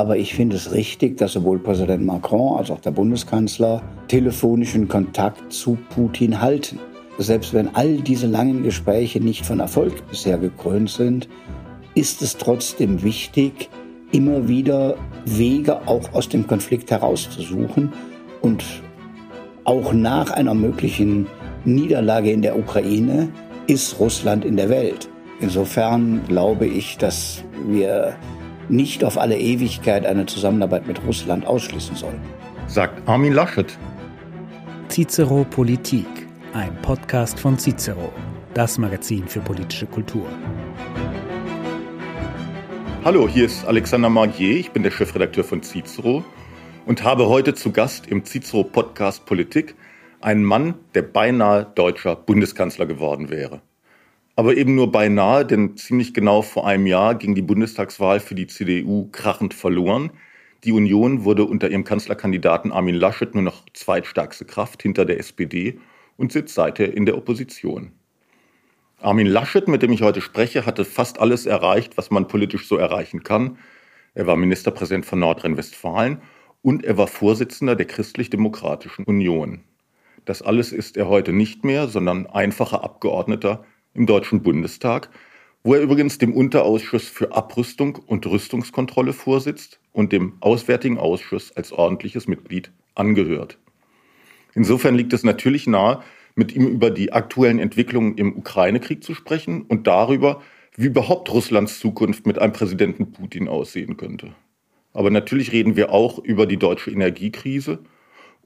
Aber ich finde es richtig, dass sowohl Präsident Macron als auch der Bundeskanzler telefonischen Kontakt zu Putin halten. Selbst wenn all diese langen Gespräche nicht von Erfolg bisher gekrönt sind, ist es trotzdem wichtig, immer wieder Wege auch aus dem Konflikt herauszusuchen und auch nach einer möglichen Niederlage in der Ukraine ist Russland in der Welt. Insofern glaube ich, dass wir nicht auf alle Ewigkeit eine Zusammenarbeit mit Russland ausschließen sollen. Sagt Armin Laschet. Cicero Politik, ein Podcast von Cicero, das Magazin für politische Kultur. Hallo, hier ist Alexander Margier, ich bin der Chefredakteur von Cicero und habe heute zu Gast im Cicero Podcast Politik einen Mann, der beinahe deutscher Bundeskanzler geworden wäre aber eben nur beinahe, denn ziemlich genau vor einem Jahr ging die Bundestagswahl für die CDU krachend verloren. Die Union wurde unter ihrem Kanzlerkandidaten Armin Laschet nur noch zweitstärkste Kraft hinter der SPD und sitzt seither in der Opposition. Armin Laschet, mit dem ich heute spreche, hatte fast alles erreicht, was man politisch so erreichen kann. Er war Ministerpräsident von Nordrhein-Westfalen und er war Vorsitzender der Christlich-Demokratischen Union. Das alles ist er heute nicht mehr, sondern einfacher Abgeordneter im Deutschen Bundestag, wo er übrigens dem Unterausschuss für Abrüstung und Rüstungskontrolle vorsitzt und dem Auswärtigen Ausschuss als ordentliches Mitglied angehört. Insofern liegt es natürlich nahe, mit ihm über die aktuellen Entwicklungen im Ukraine-Krieg zu sprechen und darüber, wie überhaupt Russlands Zukunft mit einem Präsidenten Putin aussehen könnte. Aber natürlich reden wir auch über die deutsche Energiekrise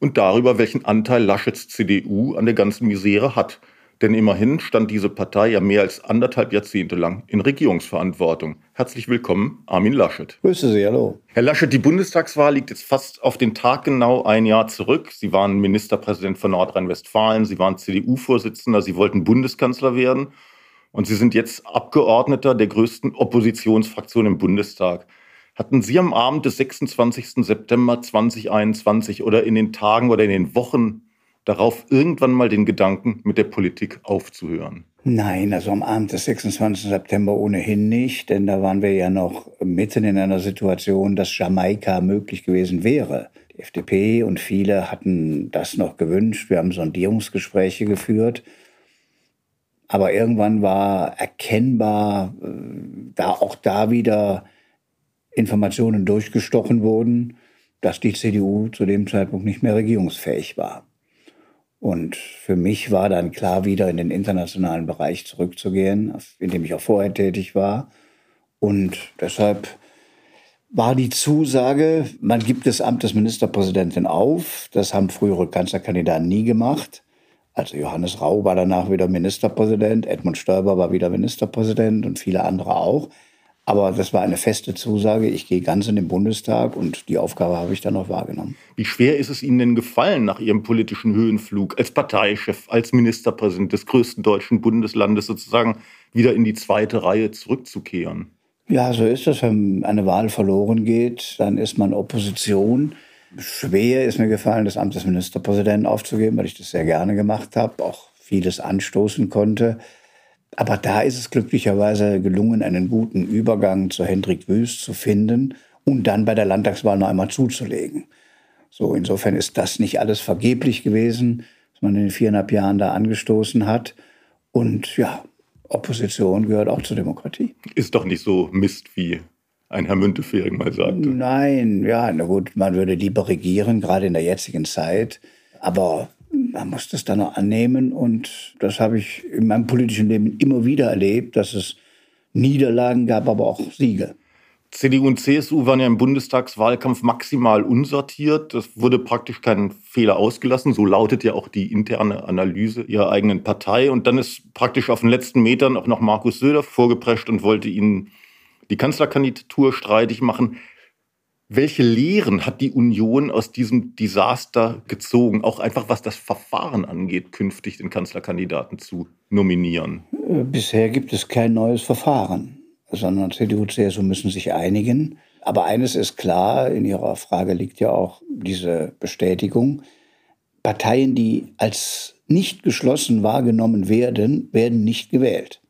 und darüber, welchen Anteil Laschets CDU an der ganzen Misere hat – denn immerhin stand diese Partei ja mehr als anderthalb Jahrzehnte lang in Regierungsverantwortung. Herzlich willkommen, Armin Laschet. Grüße Sie, hallo. Herr Laschet, die Bundestagswahl liegt jetzt fast auf den Tag genau ein Jahr zurück. Sie waren Ministerpräsident von Nordrhein-Westfalen, Sie waren CDU-Vorsitzender, Sie wollten Bundeskanzler werden und Sie sind jetzt Abgeordneter der größten Oppositionsfraktion im Bundestag. Hatten Sie am Abend des 26. September 2021 oder in den Tagen oder in den Wochen darauf, irgendwann mal den Gedanken mit der Politik aufzuhören? Nein, also am Abend des 26. September ohnehin nicht, denn da waren wir ja noch mitten in einer Situation, dass Jamaika möglich gewesen wäre. Die FDP und viele hatten das noch gewünscht. Wir haben Sondierungsgespräche geführt. Aber irgendwann war erkennbar, äh, da auch da wieder Informationen durchgestochen wurden, dass die CDU zu dem Zeitpunkt nicht mehr regierungsfähig war. Und für mich war dann klar, wieder in den internationalen Bereich zurückzugehen, in dem ich auch vorher tätig war. Und deshalb war die Zusage, man gibt das Amt des Ministerpräsidenten auf. Das haben frühere Kanzlerkandidaten nie gemacht. Also Johannes Rau war danach wieder Ministerpräsident, Edmund Stoiber war wieder Ministerpräsident und viele andere auch. Aber das war eine feste Zusage. Ich gehe ganz in den Bundestag und die Aufgabe habe ich dann auch wahrgenommen. Wie schwer ist es Ihnen denn gefallen, nach Ihrem politischen Höhenflug als Parteichef, als Ministerpräsident des größten deutschen Bundeslandes sozusagen wieder in die zweite Reihe zurückzukehren? Ja, so ist es. Wenn eine Wahl verloren geht, dann ist man Opposition. Schwer ist mir gefallen, das Amt des Ministerpräsidenten aufzugeben, weil ich das sehr gerne gemacht habe, auch vieles anstoßen konnte. Aber da ist es glücklicherweise gelungen, einen guten Übergang zu Hendrik Wüst zu finden und dann bei der Landtagswahl noch einmal zuzulegen. So, insofern ist das nicht alles vergeblich gewesen, was man in den viereinhalb Jahren da angestoßen hat. Und ja, Opposition gehört auch zur Demokratie. Ist doch nicht so Mist, wie ein Herr Müntefering mal sagte. Nein, ja, na gut, man würde lieber regieren, gerade in der jetzigen Zeit. Aber man muss das dann auch annehmen. Und das habe ich in meinem politischen Leben immer wieder erlebt, dass es Niederlagen gab, aber auch Siege. CDU und CSU waren ja im Bundestagswahlkampf maximal unsortiert. Das wurde praktisch kein Fehler ausgelassen. So lautet ja auch die interne Analyse ihrer eigenen Partei. Und dann ist praktisch auf den letzten Metern auch noch Markus Söder vorgeprescht und wollte ihnen die Kanzlerkandidatur streitig machen. Welche Lehren hat die Union aus diesem Desaster gezogen, auch einfach was das Verfahren angeht, künftig den Kanzlerkandidaten zu nominieren? Bisher gibt es kein neues Verfahren, sondern CDU und CSU müssen sich einigen. Aber eines ist klar, in Ihrer Frage liegt ja auch diese Bestätigung. Parteien, die als nicht geschlossen wahrgenommen werden, werden nicht gewählt.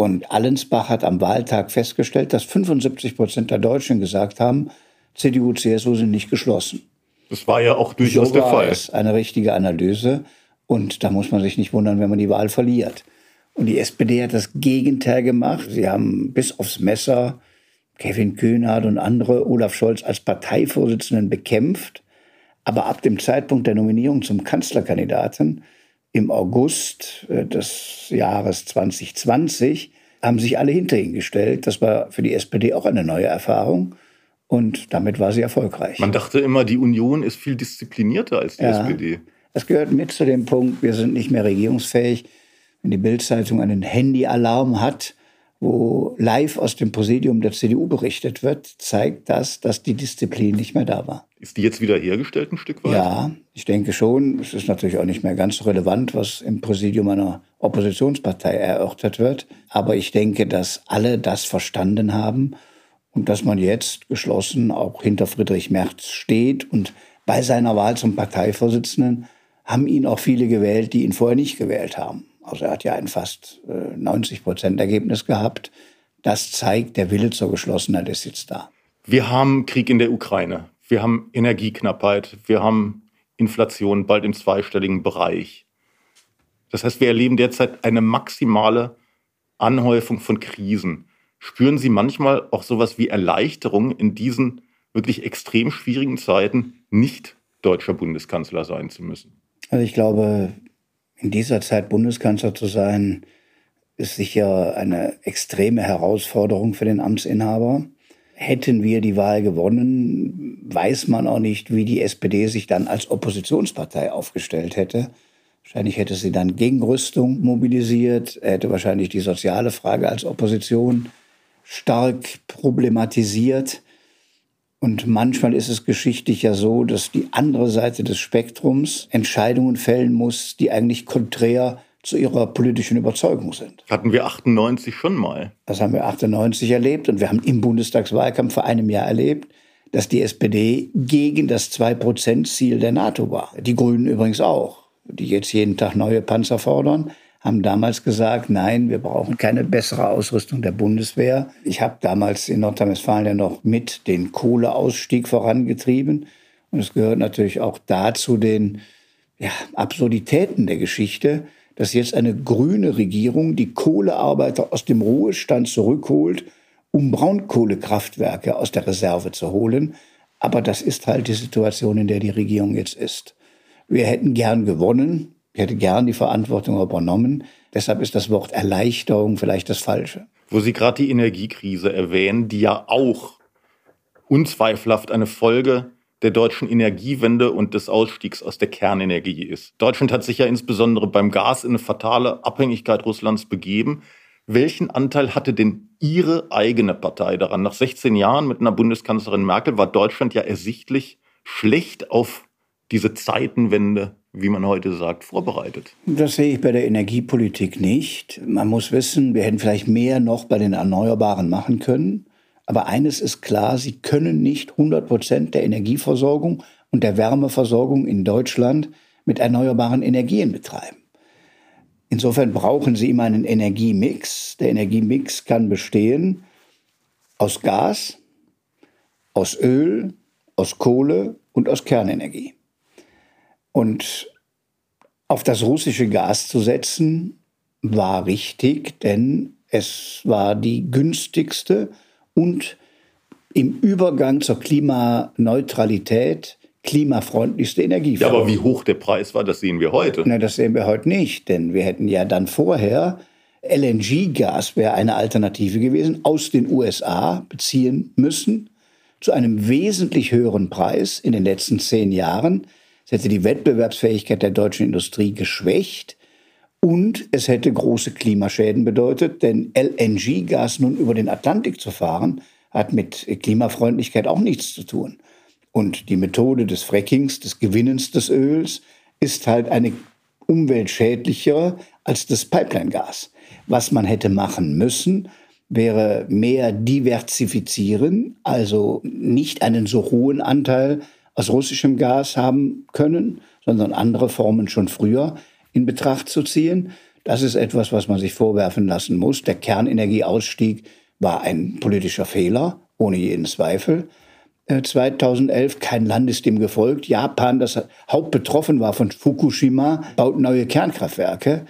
Und Allensbach hat am Wahltag festgestellt, dass 75 Prozent der Deutschen gesagt haben, CDU, CSU sind nicht geschlossen. Das war ja auch durchaus so der Fall. Das ist eine richtige Analyse. Und da muss man sich nicht wundern, wenn man die Wahl verliert. Und die SPD hat das Gegenteil gemacht. Sie haben bis aufs Messer Kevin Kühnert und andere Olaf Scholz als Parteivorsitzenden bekämpft. Aber ab dem Zeitpunkt der Nominierung zum Kanzlerkandidaten im August äh, des Jahres 2020 haben sich alle hinter ihn gestellt. Das war für die SPD auch eine neue Erfahrung. Und damit war sie erfolgreich. Man dachte immer, die Union ist viel disziplinierter als die ja, SPD. Es gehört mit zu dem Punkt, wir sind nicht mehr regierungsfähig. Wenn die Bildzeitung einen Handyalarm hat, wo live aus dem Präsidium der CDU berichtet wird, zeigt das, dass die Disziplin nicht mehr da war. Ist die jetzt wieder hergestellt ein Stück weit? Ja, ich denke schon. Es ist natürlich auch nicht mehr ganz relevant, was im Präsidium einer Oppositionspartei erörtert wird. Aber ich denke, dass alle das verstanden haben und dass man jetzt geschlossen auch hinter Friedrich Merz steht. Und bei seiner Wahl zum Parteivorsitzenden haben ihn auch viele gewählt, die ihn vorher nicht gewählt haben. Also er hat ja ein fast 90 äh, Prozent Ergebnis gehabt. Das zeigt, der Wille zur Geschlossenheit ist jetzt da. Wir haben Krieg in der Ukraine. Wir haben Energieknappheit. Wir haben Inflation bald im zweistelligen Bereich. Das heißt, wir erleben derzeit eine maximale Anhäufung von Krisen. Spüren Sie manchmal auch sowas wie Erleichterung in diesen wirklich extrem schwierigen Zeiten, nicht deutscher Bundeskanzler sein zu müssen? Also ich glaube, in dieser Zeit Bundeskanzler zu sein, ist sicher eine extreme Herausforderung für den Amtsinhaber. Hätten wir die Wahl gewonnen, weiß man auch nicht, wie die SPD sich dann als Oppositionspartei aufgestellt hätte. Wahrscheinlich hätte sie dann Gegenrüstung mobilisiert, hätte wahrscheinlich die soziale Frage als Opposition stark problematisiert. Und manchmal ist es geschichtlich ja so, dass die andere Seite des Spektrums Entscheidungen fällen muss, die eigentlich konträr zu ihrer politischen Überzeugung sind. Hatten wir 98 schon mal. Das haben wir 98 erlebt und wir haben im Bundestagswahlkampf vor einem Jahr erlebt, dass die SPD gegen das 2-Prozent-Ziel der NATO war. Die Grünen übrigens auch, die jetzt jeden Tag neue Panzer fordern haben damals gesagt, nein, wir brauchen keine bessere Ausrüstung der Bundeswehr. Ich habe damals in Nordrhein-Westfalen ja noch mit den Kohleausstieg vorangetrieben. Und es gehört natürlich auch dazu den ja, Absurditäten der Geschichte, dass jetzt eine grüne Regierung die Kohlearbeiter aus dem Ruhestand zurückholt, um Braunkohlekraftwerke aus der Reserve zu holen. Aber das ist halt die Situation, in der die Regierung jetzt ist. Wir hätten gern gewonnen, ich hätte gern die Verantwortung übernommen. Deshalb ist das Wort Erleichterung vielleicht das Falsche. Wo Sie gerade die Energiekrise erwähnen, die ja auch unzweifelhaft eine Folge der deutschen Energiewende und des Ausstiegs aus der Kernenergie ist. Deutschland hat sich ja insbesondere beim Gas in eine fatale Abhängigkeit Russlands begeben. Welchen Anteil hatte denn Ihre eigene Partei daran? Nach 16 Jahren mit einer Bundeskanzlerin Merkel war Deutschland ja ersichtlich schlecht auf diese Zeitenwende wie man heute sagt, vorbereitet? Das sehe ich bei der Energiepolitik nicht. Man muss wissen, wir hätten vielleicht mehr noch bei den Erneuerbaren machen können. Aber eines ist klar, sie können nicht 100 Prozent der Energieversorgung und der Wärmeversorgung in Deutschland mit erneuerbaren Energien betreiben. Insofern brauchen sie immer einen Energiemix. Der Energiemix kann bestehen aus Gas, aus Öl, aus Kohle und aus Kernenergie. Und auf das russische Gas zu setzen, war richtig, denn es war die günstigste und im Übergang zur Klimaneutralität klimafreundlichste Energieform. Ja, aber wie hoch der Preis war, das sehen wir heute. Na, das sehen wir heute nicht, denn wir hätten ja dann vorher LNG-Gas wäre eine Alternative gewesen, aus den USA beziehen müssen, zu einem wesentlich höheren Preis in den letzten zehn Jahren. Es hätte die Wettbewerbsfähigkeit der deutschen Industrie geschwächt und es hätte große Klimaschäden bedeutet, denn LNG-Gas nun über den Atlantik zu fahren, hat mit Klimafreundlichkeit auch nichts zu tun. Und die Methode des Frackings, des Gewinnens des Öls, ist halt eine umweltschädlichere als das Pipeline-Gas. Was man hätte machen müssen, wäre mehr diversifizieren, also nicht einen so hohen Anteil aus russischem Gas haben können, sondern andere Formen schon früher in Betracht zu ziehen. Das ist etwas, was man sich vorwerfen lassen muss. Der Kernenergieausstieg war ein politischer Fehler, ohne jeden Zweifel. 2011, äh, kein Land ist dem gefolgt. Japan, das hauptbetroffen war von Fukushima, baut neue Kernkraftwerke.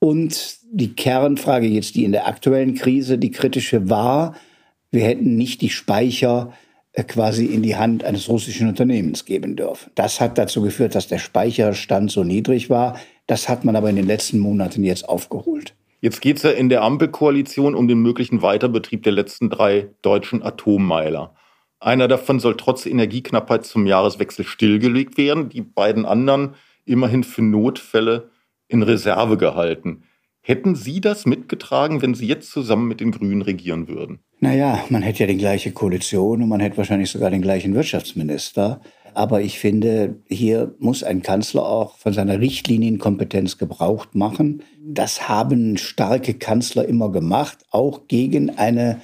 Und die Kernfrage jetzt, die in der aktuellen Krise die kritische war, wir hätten nicht die Speicher äh, quasi in die Hand eines russischen Unternehmens geben dürfen. Das hat dazu geführt, dass der Speicherstand so niedrig war. Das hat man aber in den letzten Monaten jetzt aufgeholt. Jetzt geht es ja in der Ampelkoalition um den möglichen Weiterbetrieb der letzten drei deutschen Atommeiler. Einer davon soll trotz Energieknappheit zum Jahreswechsel stillgelegt werden, die beiden anderen immerhin für Notfälle in Reserve gehalten. Hätten Sie das mitgetragen, wenn Sie jetzt zusammen mit den Grünen regieren würden? Naja, man hätte ja die gleiche Koalition und man hätte wahrscheinlich sogar den gleichen Wirtschaftsminister. Aber ich finde, hier muss ein Kanzler auch von seiner Richtlinienkompetenz Gebrauch machen. Das haben starke Kanzler immer gemacht, auch gegen eine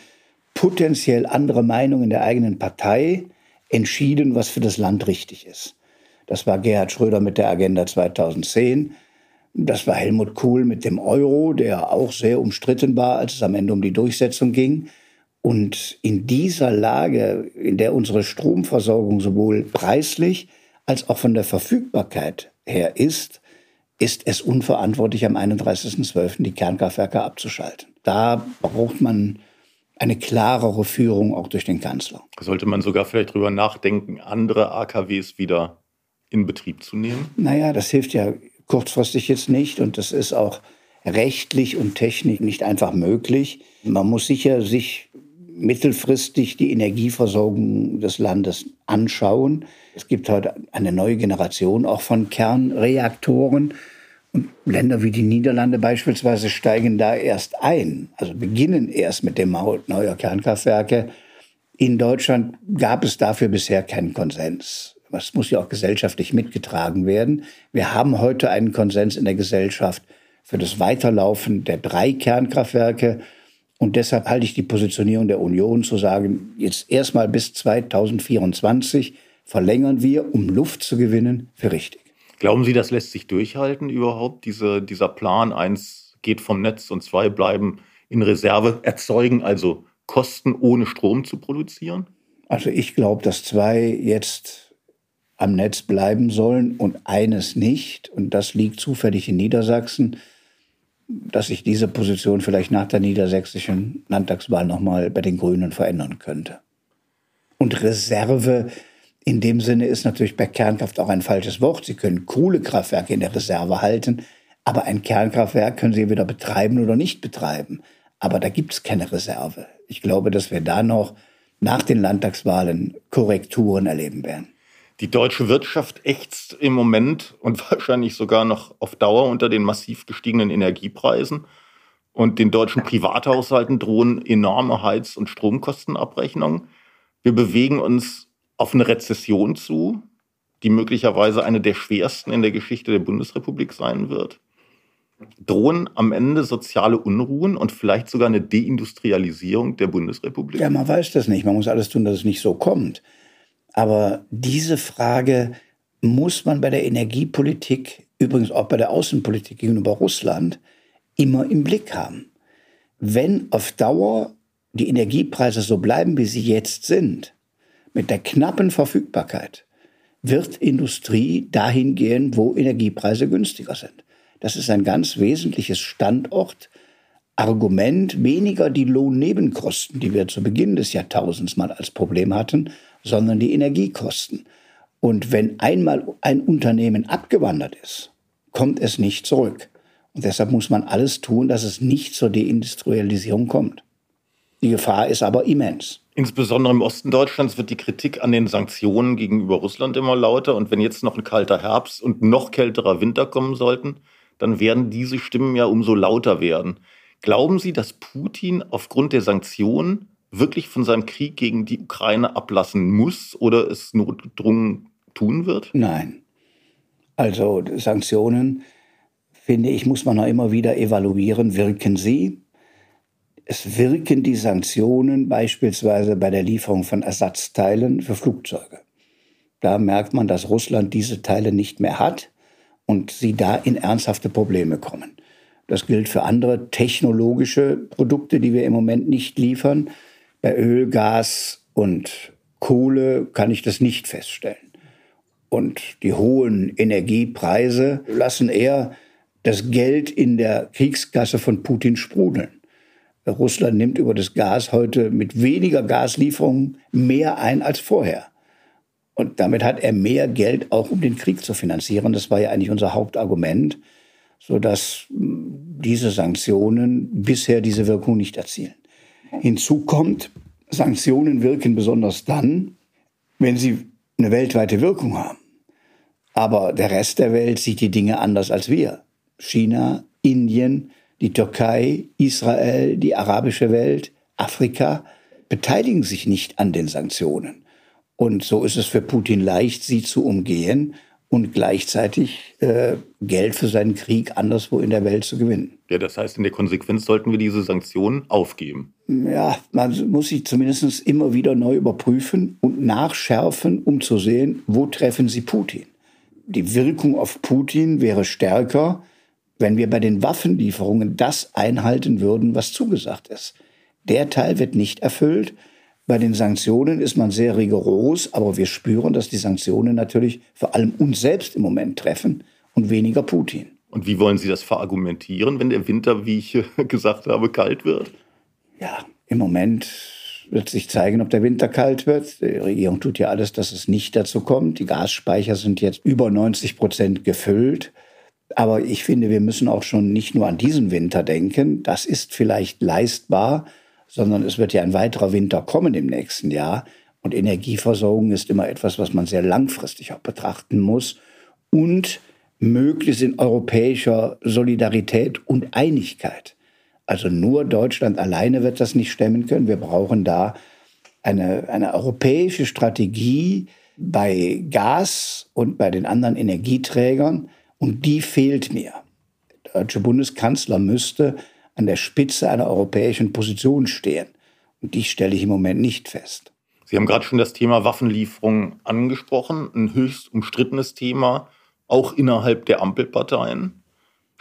potenziell andere Meinung in der eigenen Partei entschieden, was für das Land richtig ist. Das war Gerhard Schröder mit der Agenda 2010. Das war Helmut Kohl mit dem Euro, der auch sehr umstritten war, als es am Ende um die Durchsetzung ging. Und in dieser Lage, in der unsere Stromversorgung sowohl preislich als auch von der Verfügbarkeit her ist, ist es unverantwortlich, am 31.12. die Kernkraftwerke abzuschalten. Da braucht man eine klarere Führung auch durch den Kanzler. Sollte man sogar vielleicht darüber nachdenken, andere AKWs wieder in Betrieb zu nehmen? Naja, das hilft ja kurzfristig jetzt nicht und das ist auch rechtlich und technisch nicht einfach möglich. Man muss sicher sich mittelfristig die Energieversorgung des Landes anschauen. Es gibt heute eine neue Generation auch von Kernreaktoren. Und Länder wie die Niederlande beispielsweise steigen da erst ein, also beginnen erst mit dem Bau neuer Kernkraftwerke. In Deutschland gab es dafür bisher keinen Konsens. Das muss ja auch gesellschaftlich mitgetragen werden. Wir haben heute einen Konsens in der Gesellschaft für das Weiterlaufen der drei Kernkraftwerke. Und deshalb halte ich die Positionierung der Union zu sagen, jetzt erstmal bis 2024 verlängern wir, um Luft zu gewinnen, für richtig. Glauben Sie, das lässt sich durchhalten überhaupt, diese, dieser Plan? Eins geht vom Netz und zwei bleiben in Reserve, erzeugen also Kosten, ohne Strom zu produzieren? Also ich glaube, dass zwei jetzt am Netz bleiben sollen und eines nicht. Und das liegt zufällig in Niedersachsen dass sich diese Position vielleicht nach der niedersächsischen Landtagswahl nochmal bei den Grünen verändern könnte. Und Reserve in dem Sinne ist natürlich bei Kernkraft auch ein falsches Wort. Sie können Kohlekraftwerke in der Reserve halten, aber ein Kernkraftwerk können Sie wieder betreiben oder nicht betreiben. Aber da gibt es keine Reserve. Ich glaube, dass wir da noch nach den Landtagswahlen Korrekturen erleben werden. Die deutsche Wirtschaft ächzt im Moment und wahrscheinlich sogar noch auf Dauer unter den massiv gestiegenen Energiepreisen. Und den deutschen Privathaushalten drohen enorme Heiz- und Stromkostenabrechnungen. Wir bewegen uns auf eine Rezession zu, die möglicherweise eine der schwersten in der Geschichte der Bundesrepublik sein wird. Drohen am Ende soziale Unruhen und vielleicht sogar eine Deindustrialisierung der Bundesrepublik? Ja, man weiß das nicht. Man muss alles tun, dass es nicht so kommt. Aber diese Frage muss man bei der Energiepolitik, übrigens auch bei der Außenpolitik gegenüber Russland, immer im Blick haben. Wenn auf Dauer die Energiepreise so bleiben, wie sie jetzt sind, mit der knappen Verfügbarkeit, wird Industrie dahin gehen, wo Energiepreise günstiger sind. Das ist ein ganz wesentliches Standortargument, weniger die Lohnnebenkosten, die wir zu Beginn des Jahrtausends mal als Problem hatten, sondern die Energiekosten. Und wenn einmal ein Unternehmen abgewandert ist, kommt es nicht zurück. Und deshalb muss man alles tun, dass es nicht zur Deindustrialisierung kommt. Die Gefahr ist aber immens. Insbesondere im Osten Deutschlands wird die Kritik an den Sanktionen gegenüber Russland immer lauter. Und wenn jetzt noch ein kalter Herbst und noch kälterer Winter kommen sollten, dann werden diese Stimmen ja umso lauter werden. Glauben Sie, dass Putin aufgrund der Sanktionen wirklich von seinem Krieg gegen die Ukraine ablassen muss oder es notgedrungen tun wird? Nein. Also Sanktionen, finde ich, muss man auch immer wieder evaluieren. Wirken sie? Es wirken die Sanktionen beispielsweise bei der Lieferung von Ersatzteilen für Flugzeuge. Da merkt man, dass Russland diese Teile nicht mehr hat und sie da in ernsthafte Probleme kommen. Das gilt für andere technologische Produkte, die wir im Moment nicht liefern. Bei Öl, Gas und Kohle kann ich das nicht feststellen. Und die hohen Energiepreise lassen eher das Geld in der Kriegskasse von Putin sprudeln. Russland nimmt über das Gas heute mit weniger Gaslieferungen mehr ein als vorher. Und damit hat er mehr Geld auch, um den Krieg zu finanzieren. Das war ja eigentlich unser Hauptargument, sodass hm, diese Sanktionen bisher diese Wirkung nicht erzielen. Hinzu kommt, Sanktionen wirken besonders dann, wenn sie eine weltweite Wirkung haben. Aber der Rest der Welt sieht die Dinge anders als wir. China, Indien, die Türkei, Israel, die arabische Welt, Afrika beteiligen sich nicht an den Sanktionen. Und so ist es für Putin leicht, sie zu umgehen und gleichzeitig äh, Geld für seinen Krieg anderswo in der Welt zu gewinnen. Ja, das heißt, in der Konsequenz sollten wir diese Sanktionen aufgeben. Ja, man muss sich zumindest immer wieder neu überprüfen und nachschärfen, um zu sehen, wo treffen sie Putin. Die Wirkung auf Putin wäre stärker, wenn wir bei den Waffenlieferungen das einhalten würden, was zugesagt ist. Der Teil wird nicht erfüllt. Bei den Sanktionen ist man sehr rigoros, aber wir spüren, dass die Sanktionen natürlich vor allem uns selbst im Moment treffen und weniger Putin. Und wie wollen Sie das verargumentieren, wenn der Winter, wie ich gesagt habe, kalt wird? Ja, im Moment wird sich zeigen, ob der Winter kalt wird. Die Regierung tut ja alles, dass es nicht dazu kommt. Die Gasspeicher sind jetzt über 90 Prozent gefüllt. Aber ich finde, wir müssen auch schon nicht nur an diesen Winter denken. Das ist vielleicht leistbar, sondern es wird ja ein weiterer Winter kommen im nächsten Jahr. Und Energieversorgung ist immer etwas, was man sehr langfristig auch betrachten muss. Und möglichst in europäischer Solidarität und Einigkeit. Also nur Deutschland alleine wird das nicht stemmen können. Wir brauchen da eine, eine europäische Strategie bei Gas und bei den anderen Energieträgern, und die fehlt mir. Der deutsche Bundeskanzler müsste an der Spitze einer europäischen Position stehen. Und die stelle ich im Moment nicht fest. Sie haben gerade schon das Thema Waffenlieferung angesprochen, ein höchst umstrittenes Thema, auch innerhalb der Ampelparteien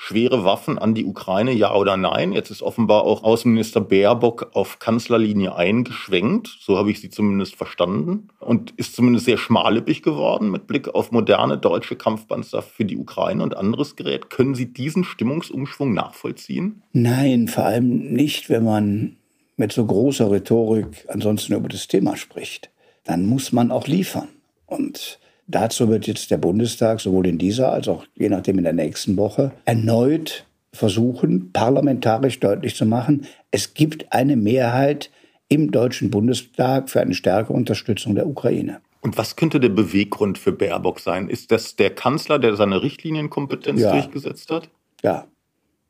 schwere Waffen an die Ukraine, ja oder nein? Jetzt ist offenbar auch Außenminister Baerbock auf Kanzlerlinie eingeschwenkt, so habe ich sie zumindest verstanden, und ist zumindest sehr schmallippig geworden mit Blick auf moderne deutsche Kampfpanzer für die Ukraine und anderes Gerät. Können Sie diesen Stimmungsumschwung nachvollziehen? Nein, vor allem nicht, wenn man mit so großer Rhetorik ansonsten über das Thema spricht. Dann muss man auch liefern. Und Dazu wird jetzt der Bundestag sowohl in dieser als auch je nachdem in der nächsten Woche erneut versuchen, parlamentarisch deutlich zu machen, es gibt eine Mehrheit im Deutschen Bundestag für eine stärkere Unterstützung der Ukraine. Und was könnte der Beweggrund für Baerbock sein? Ist das der Kanzler, der seine Richtlinienkompetenz ja. durchgesetzt hat? Ja.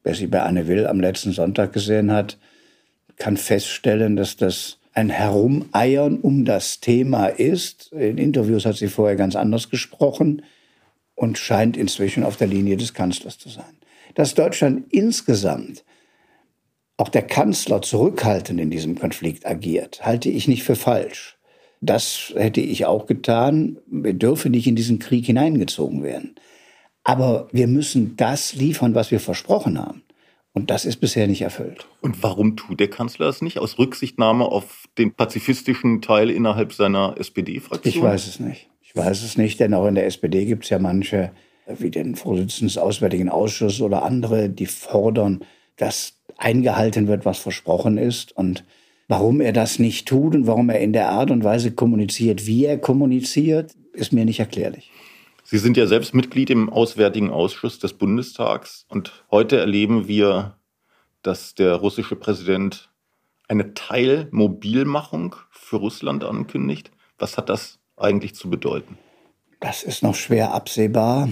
Wer sie bei Anne Will am letzten Sonntag gesehen hat, kann feststellen, dass das ein Herumeiern um das Thema ist. In Interviews hat sie vorher ganz anders gesprochen und scheint inzwischen auf der Linie des Kanzlers zu sein. Dass Deutschland insgesamt, auch der Kanzler zurückhaltend in diesem Konflikt agiert, halte ich nicht für falsch. Das hätte ich auch getan. Wir dürfen nicht in diesen Krieg hineingezogen werden. Aber wir müssen das liefern, was wir versprochen haben. Und das ist bisher nicht erfüllt. Und warum tut der Kanzler es nicht? Aus Rücksichtnahme auf den pazifistischen Teil innerhalb seiner SPD-Fraktion? Ich weiß es nicht. Ich weiß es nicht, denn auch in der SPD gibt es ja manche, wie den Vorsitzenden des Auswärtigen Ausschusses oder andere, die fordern, dass eingehalten wird, was versprochen ist. Und warum er das nicht tut und warum er in der Art und Weise kommuniziert, wie er kommuniziert, ist mir nicht erklärlich. Sie sind ja selbst Mitglied im Auswärtigen Ausschuss des Bundestags und heute erleben wir, dass der russische Präsident eine Teilmobilmachung für Russland ankündigt. Was hat das eigentlich zu bedeuten? Das ist noch schwer absehbar.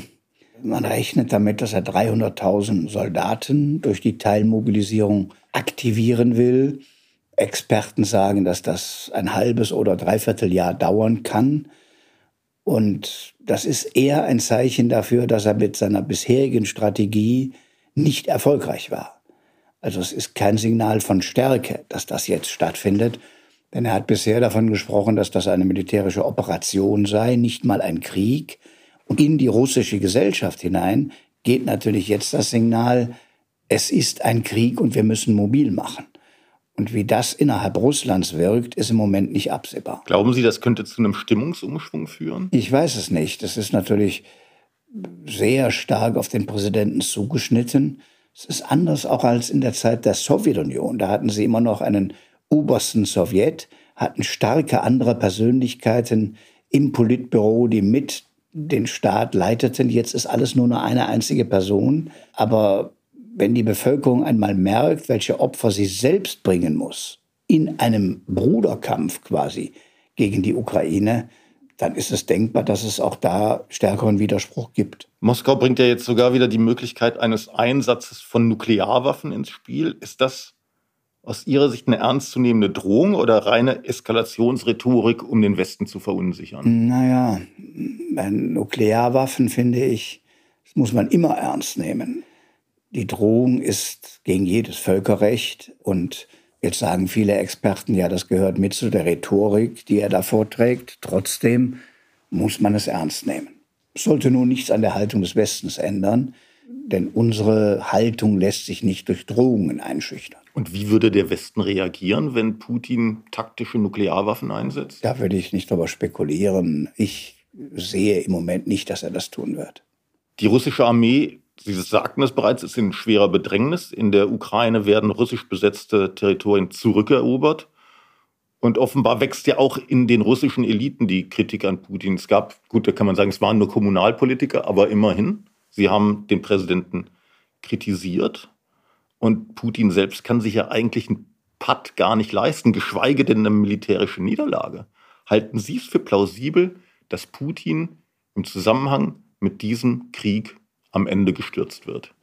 Man rechnet damit, dass er 300.000 Soldaten durch die Teilmobilisierung aktivieren will. Experten sagen, dass das ein halbes oder dreiviertel Jahr dauern kann. Und das ist eher ein Zeichen dafür, dass er mit seiner bisherigen Strategie nicht erfolgreich war. Also es ist kein Signal von Stärke, dass das jetzt stattfindet, denn er hat bisher davon gesprochen, dass das eine militärische Operation sei, nicht mal ein Krieg. Und in die russische Gesellschaft hinein geht natürlich jetzt das Signal, es ist ein Krieg und wir müssen mobil machen. Und wie das innerhalb Russlands wirkt, ist im Moment nicht absehbar. Glauben Sie, das könnte zu einem Stimmungsumschwung führen? Ich weiß es nicht. Das ist natürlich sehr stark auf den Präsidenten zugeschnitten. Es ist anders auch als in der Zeit der Sowjetunion. Da hatten sie immer noch einen obersten Sowjet, hatten starke andere Persönlichkeiten im Politbüro, die mit den Staat leiteten. Jetzt ist alles nur noch eine einzige Person. Aber wenn die Bevölkerung einmal merkt, welche Opfer sie selbst bringen muss, in einem Bruderkampf quasi gegen die Ukraine, dann ist es denkbar, dass es auch da stärkeren Widerspruch gibt. Moskau bringt ja jetzt sogar wieder die Möglichkeit eines Einsatzes von Nuklearwaffen ins Spiel. Ist das aus Ihrer Sicht eine ernstzunehmende Drohung oder reine Eskalationsrhetorik, um den Westen zu verunsichern? Naja, Nuklearwaffen finde ich, das muss man immer ernst nehmen. Die Drohung ist gegen jedes Völkerrecht und jetzt sagen viele Experten, ja, das gehört mit zu der Rhetorik, die er da vorträgt. Trotzdem muss man es ernst nehmen. Es sollte nun nichts an der Haltung des Westens ändern, denn unsere Haltung lässt sich nicht durch Drohungen einschüchtern. Und wie würde der Westen reagieren, wenn Putin taktische Nuklearwaffen einsetzt? Da würde ich nicht drüber spekulieren. Ich sehe im Moment nicht, dass er das tun wird. Die russische Armee Sie sagten es bereits, ist in schwerer Bedrängnis. In der Ukraine werden russisch besetzte Territorien zurückerobert. Und offenbar wächst ja auch in den russischen Eliten die Kritik an Putin. Es gab, gut, da kann man sagen, es waren nur Kommunalpolitiker, aber immerhin, sie haben den Präsidenten kritisiert. Und Putin selbst kann sich ja eigentlich einen Patt gar nicht leisten, geschweige denn eine militärische Niederlage. Halten Sie es für plausibel, dass Putin im Zusammenhang mit diesem Krieg am Ende gestürzt wird.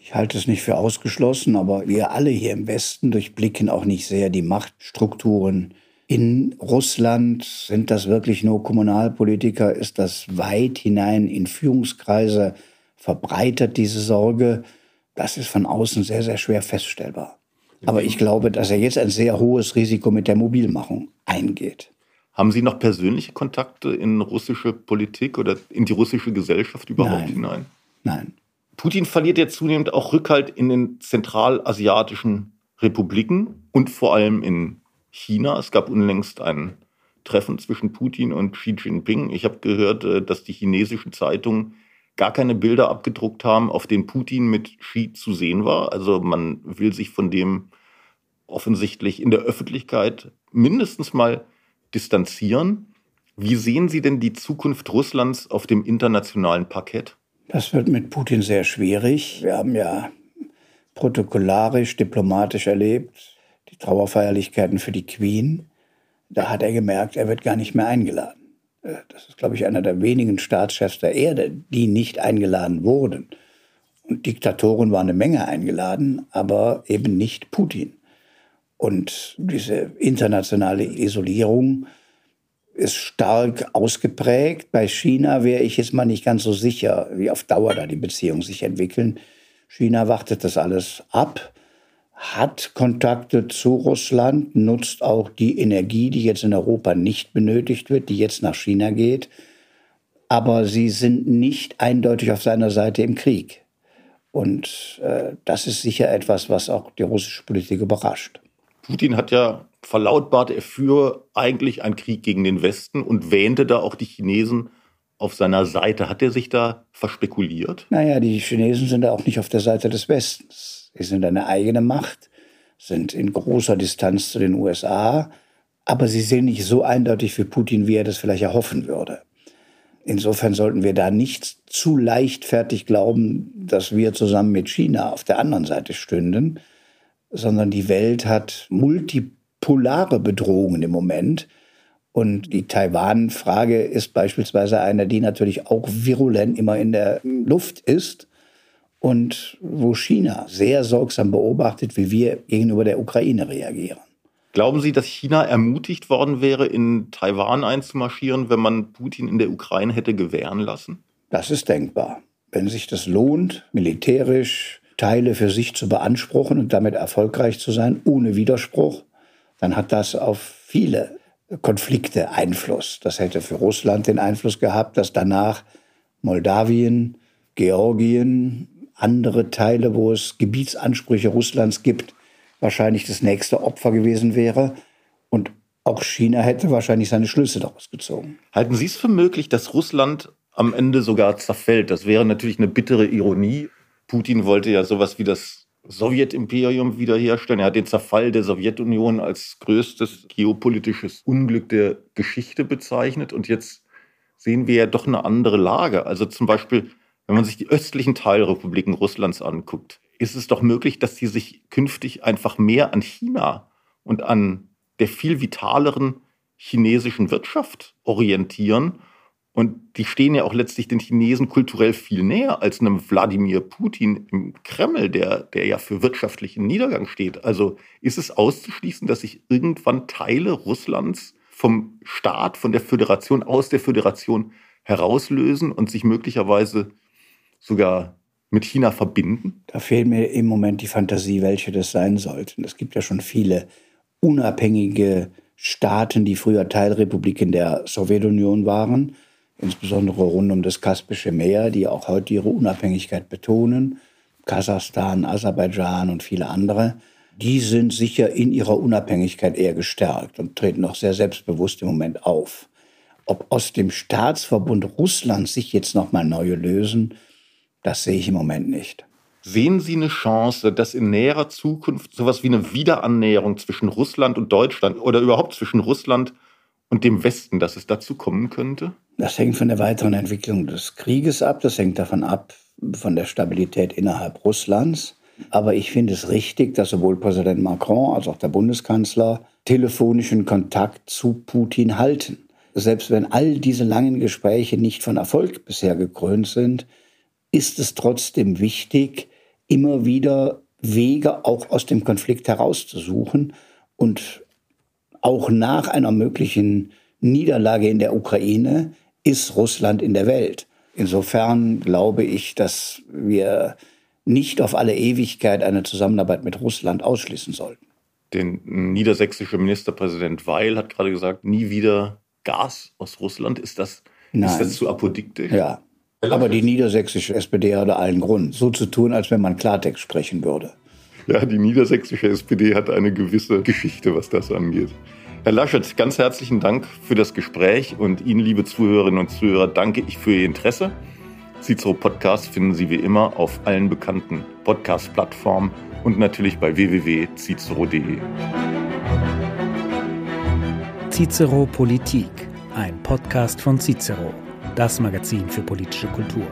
Ich halte es nicht für ausgeschlossen, aber wir alle hier im Westen durchblicken auch nicht sehr die Machtstrukturen. In Russland sind das wirklich nur Kommunalpolitiker, ist das weit hinein in Führungskreise verbreitet, diese Sorge. Das ist von außen sehr, sehr schwer feststellbar. Aber ich glaube, dass er jetzt ein sehr hohes Risiko mit der Mobilmachung eingeht. Haben Sie noch persönliche Kontakte in russische Politik oder in die russische Gesellschaft überhaupt Nein. hinein? Nein. Putin verliert jetzt zunehmend auch Rückhalt in den zentralasiatischen Republiken und vor allem in China. Es gab unlängst ein Treffen zwischen Putin und Xi Jinping. Ich habe gehört, äh, dass die chinesischen Zeitungen gar keine Bilder abgedruckt haben, auf denen Putin mit Xi zu sehen war. Also man will sich von dem offensichtlich in der Öffentlichkeit mindestens mal distanzieren. Wie sehen Sie denn die Zukunft Russlands auf dem internationalen Parkett? Das wird mit Putin sehr schwierig. Wir haben ja protokollarisch, diplomatisch erlebt, die Trauerfeierlichkeiten für die Queen. Da hat er gemerkt, er wird gar nicht mehr eingeladen. Äh, das ist, glaube ich, einer der wenigen Staatschefs der Erde, die nicht eingeladen wurden. Und Diktatoren waren eine Menge eingeladen, aber eben nicht Putin. Und diese internationale Isolierung ist stark ausgeprägt. Bei China wäre ich jetzt mal nicht ganz so sicher, wie auf Dauer da die Beziehungen sich entwickeln. China wartet das alles ab, hat Kontakte zu Russland, nutzt auch die Energie, die jetzt in Europa nicht benötigt wird, die jetzt nach China geht. Aber sie sind nicht eindeutig auf seiner Seite im Krieg. Und äh, das ist sicher etwas, was auch die russische Politik überrascht. Putin hat ja verlautbart, er führe eigentlich einen Krieg gegen den Westen und wähnte da auch die Chinesen auf seiner Seite. Hat er sich da verspekuliert? Naja, die Chinesen sind da auch nicht auf der Seite des Westens. Sie sind eine eigene Macht, sind in großer Distanz zu den USA, aber sie sind nicht so eindeutig für Putin, wie er das vielleicht erhoffen würde. Insofern sollten wir da nicht zu leichtfertig glauben, dass wir zusammen mit China auf der anderen Seite stünden, sondern die Welt hat multipolare Bedrohungen im Moment. Und die Taiwan-Frage ist beispielsweise eine, die natürlich auch virulent immer in der Luft ist und wo China sehr sorgsam beobachtet, wie wir gegenüber der Ukraine reagieren. Glauben Sie, dass China ermutigt worden wäre, in Taiwan einzumarschieren, wenn man Putin in der Ukraine hätte gewähren lassen? Das ist denkbar. Wenn sich das lohnt, militärisch, Teile für sich zu beanspruchen und damit erfolgreich zu sein, ohne Widerspruch, dann hat das auf viele Konflikte Einfluss. Das hätte für Russland den Einfluss gehabt, dass danach Moldawien, Georgien, andere Teile, wo es Gebietsansprüche Russlands gibt, wahrscheinlich das nächste Opfer gewesen wäre. Und auch China hätte wahrscheinlich seine Schlüsse daraus gezogen. Halten Sie es für möglich, dass Russland am Ende sogar zerfällt? Das wäre natürlich eine bittere Ironie. Putin wollte ja sowas wie das Sowjetimperium wiederherstellen. Er hat den Zerfall der Sowjetunion als größtes geopolitisches Unglück der Geschichte bezeichnet. Und jetzt sehen wir ja doch eine andere Lage. Also zum Beispiel, wenn man sich die östlichen Teilrepubliken Russlands anguckt, ist es doch möglich, dass sie sich künftig einfach mehr an China und an der viel vitaleren chinesischen Wirtschaft orientieren. Und die stehen ja auch letztlich den Chinesen kulturell viel näher als einem Wladimir Putin im Kreml, der, der ja für wirtschaftlichen Niedergang steht. Also ist es auszuschließen, dass sich irgendwann Teile Russlands vom Staat, von der Föderation, aus der Föderation herauslösen und sich möglicherweise sogar mit China verbinden? Da fehlt mir im Moment die Fantasie, welche das sein sollten. Es gibt ja schon viele unabhängige Staaten, die früher Teilrepubliken der Sowjetunion waren, insbesondere rund um das Kaspische Meer, die auch heute ihre Unabhängigkeit betonen. Kasachstan, Aserbaidschan und viele andere. Die sind sicher in ihrer Unabhängigkeit eher gestärkt und treten noch sehr selbstbewusst im Moment auf. Ob aus dem Staatsverbund Russland sich jetzt nochmal neue lösen, das sehe ich im Moment nicht. Sehen Sie eine Chance, dass in näherer Zukunft sowas wie eine Wiederannäherung zwischen Russland und Deutschland oder überhaupt zwischen Russland und dem Westen, dass es dazu kommen könnte? Das hängt von der weiteren Entwicklung des Krieges ab. Das hängt davon ab, von der Stabilität innerhalb Russlands. Aber ich finde es richtig, dass sowohl Präsident Macron als auch der Bundeskanzler telefonischen Kontakt zu Putin halten. Selbst wenn all diese langen Gespräche nicht von Erfolg bisher gekrönt sind, ist es trotzdem wichtig, immer wieder Wege auch aus dem Konflikt herauszusuchen und auch nach einer möglichen Niederlage in der Ukraine ist Russland in der Welt. Insofern glaube ich, dass wir nicht auf alle Ewigkeit eine Zusammenarbeit mit Russland ausschließen sollten. Der niedersächsische Ministerpräsident Weil hat gerade gesagt, nie wieder Gas aus Russland. Ist das, Nein. ist das zu apodiktisch? Ja, aber die niedersächsische SPD hatte allen Grund, so zu tun, als wenn man Klartext sprechen würde. Ja, die niedersächsische SPD hat eine gewisse Geschichte, was das angeht. Herr Laschet, ganz herzlichen Dank für das Gespräch und Ihnen, liebe Zuhörerinnen und Zuhörer, danke ich für Ihr Interesse. Cicero Podcast finden Sie wie immer auf allen bekannten Podcast-Plattformen und natürlich bei www.cicero.de. Cicero Politik, ein Podcast von Cicero das Magazin für politische Kultur.